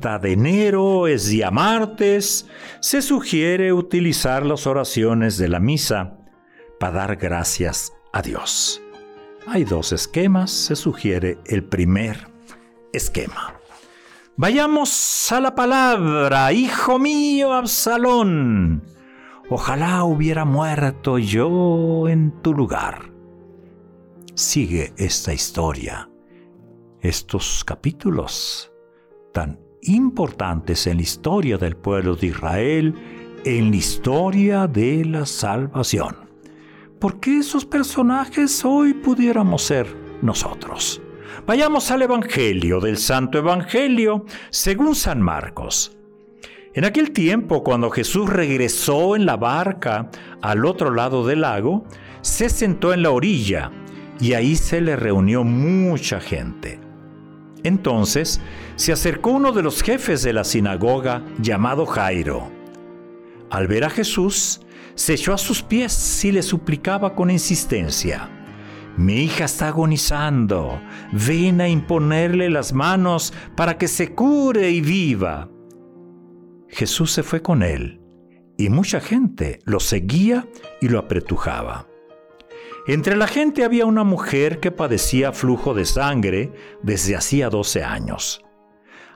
30 de enero es día martes. Se sugiere utilizar las oraciones de la misa para dar gracias a Dios. Hay dos esquemas. Se sugiere el primer esquema. Vayamos a la palabra, hijo mío Absalón. Ojalá hubiera muerto yo en tu lugar. Sigue esta historia, estos capítulos tan importantes en la historia del pueblo de Israel, en la historia de la salvación. Porque esos personajes hoy pudiéramos ser nosotros. Vayamos al Evangelio del Santo Evangelio según San Marcos. En aquel tiempo, cuando Jesús regresó en la barca al otro lado del lago, se sentó en la orilla y ahí se le reunió mucha gente. Entonces se acercó uno de los jefes de la sinagoga llamado Jairo. Al ver a Jesús, se echó a sus pies y le suplicaba con insistencia, mi hija está agonizando, ven a imponerle las manos para que se cure y viva. Jesús se fue con él, y mucha gente lo seguía y lo apretujaba. Entre la gente había una mujer que padecía flujo de sangre desde hacía 12 años.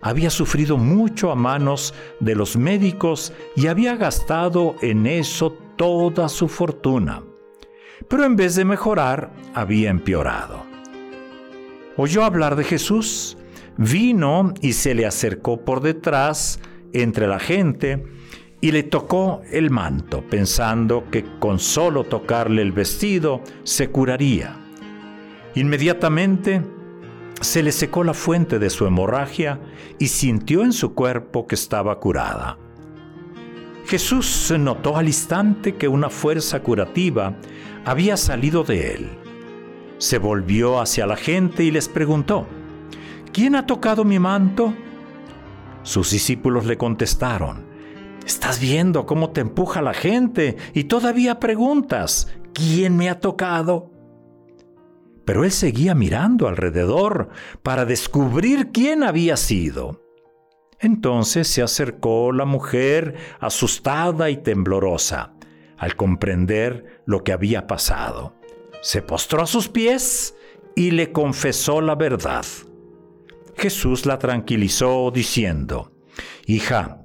Había sufrido mucho a manos de los médicos y había gastado en eso toda su fortuna. Pero en vez de mejorar, había empeorado. Oyó hablar de Jesús, vino y se le acercó por detrás entre la gente y le tocó el manto, pensando que con solo tocarle el vestido se curaría. Inmediatamente se le secó la fuente de su hemorragia y sintió en su cuerpo que estaba curada. Jesús notó al instante que una fuerza curativa había salido de él. Se volvió hacia la gente y les preguntó, ¿quién ha tocado mi manto? Sus discípulos le contestaron, Estás viendo cómo te empuja la gente y todavía preguntas, ¿quién me ha tocado? Pero él seguía mirando alrededor para descubrir quién había sido. Entonces se acercó la mujer asustada y temblorosa al comprender lo que había pasado. Se postró a sus pies y le confesó la verdad. Jesús la tranquilizó diciendo, Hija,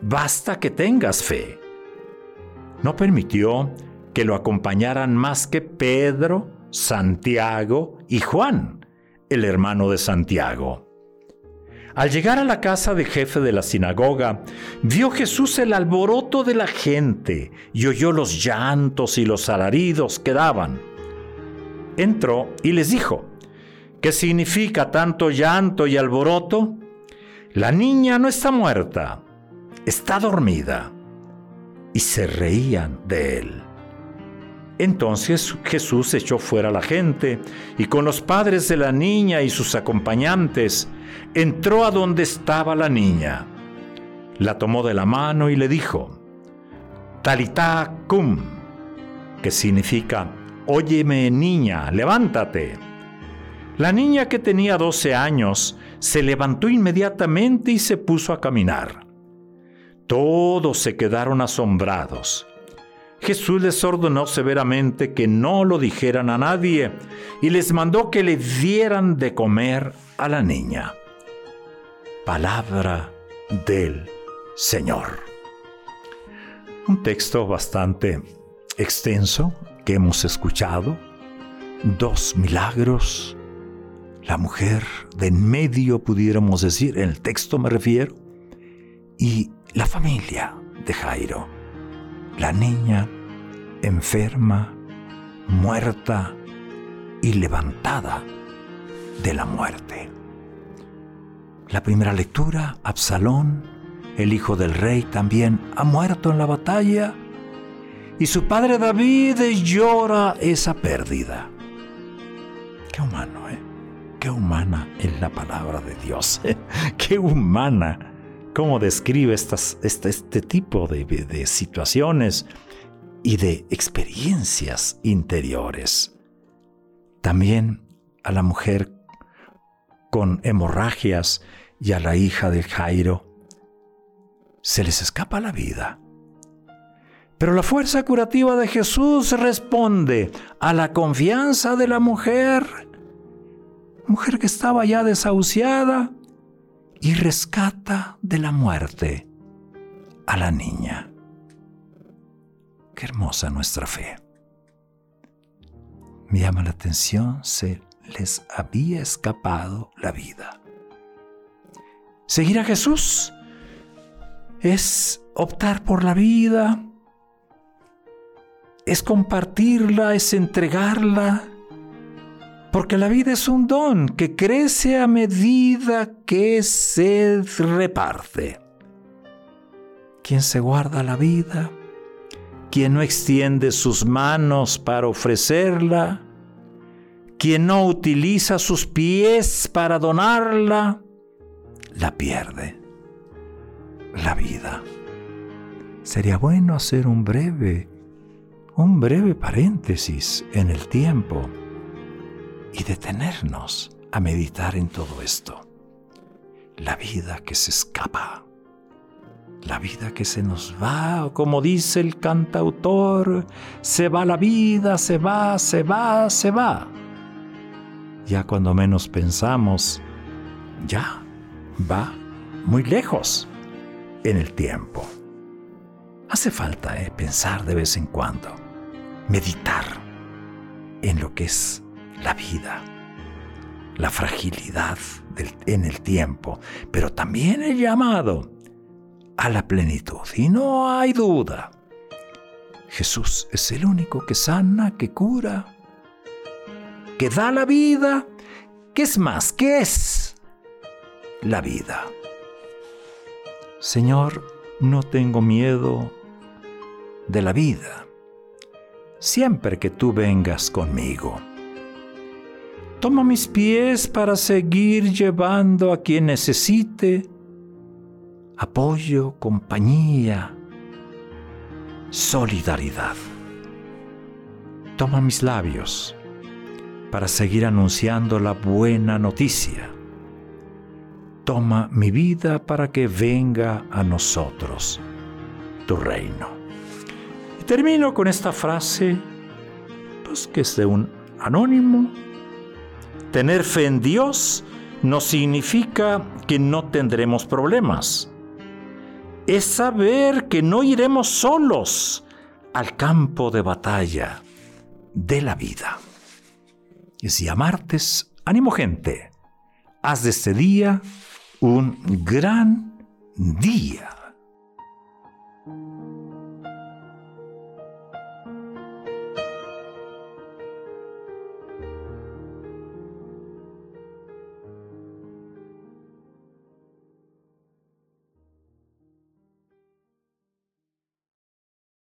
basta que tengas fe. No permitió que lo acompañaran más que Pedro, Santiago y Juan, el hermano de Santiago. Al llegar a la casa del jefe de la sinagoga, vio Jesús el alboroto de la gente y oyó los llantos y los alaridos que daban. Entró y les dijo, ¿qué significa tanto llanto y alboroto? La niña no está muerta, está dormida. Y se reían de él. Entonces Jesús echó fuera a la gente y con los padres de la niña y sus acompañantes entró a donde estaba la niña. La tomó de la mano y le dijo, Talita cum, que significa, Óyeme niña, levántate. La niña que tenía 12 años se levantó inmediatamente y se puso a caminar. Todos se quedaron asombrados. Jesús les ordenó severamente que no lo dijeran a nadie y les mandó que le dieran de comer a la niña. Palabra del Señor. Un texto bastante extenso que hemos escuchado, dos milagros, la mujer de en medio, pudiéramos decir, en el texto me refiero, y la familia de Jairo, la niña enferma, muerta y levantada de la muerte. La primera lectura, Absalón, el hijo del rey, también ha muerto en la batalla y su padre David llora esa pérdida. Qué humano, ¿eh? Qué humana es la palabra de Dios. ¿eh? Qué humana. Cómo describe este, este tipo de, de situaciones y de experiencias interiores. También a la mujer con hemorragias y a la hija de Jairo se les escapa la vida. Pero la fuerza curativa de Jesús responde a la confianza de la mujer, mujer que estaba ya desahuciada, y rescata de la muerte a la niña. Qué hermosa nuestra fe. Me llama la atención, se les había escapado la vida. Seguir a Jesús es optar por la vida, es compartirla, es entregarla, porque la vida es un don que crece a medida que se reparte. Quien se guarda la vida, quien no extiende sus manos para ofrecerla, quien no utiliza sus pies para donarla, la pierde. La vida. Sería bueno hacer un breve un breve paréntesis en el tiempo y detenernos a meditar en todo esto. La vida que se escapa, la vida que se nos va, como dice el cantautor, se va la vida, se va, se va, se va. Ya cuando menos pensamos, ya va muy lejos en el tiempo. Hace falta eh, pensar de vez en cuando meditar en lo que es la vida, la fragilidad en el tiempo, pero también el llamado a la plenitud. Y no hay duda, Jesús es el único que sana, que cura, que da la vida. ¿Qué es más? ¿Qué es la vida? Señor, no tengo miedo de la vida siempre que tú vengas conmigo. Toma mis pies para seguir llevando a quien necesite apoyo, compañía, solidaridad. Toma mis labios para seguir anunciando la buena noticia. Toma mi vida para que venga a nosotros tu reino. Termino con esta frase, pues que es de un anónimo. Tener fe en Dios no significa que no tendremos problemas. Es saber que no iremos solos al campo de batalla de la vida. Es día martes, ánimo gente, haz de este día un gran día.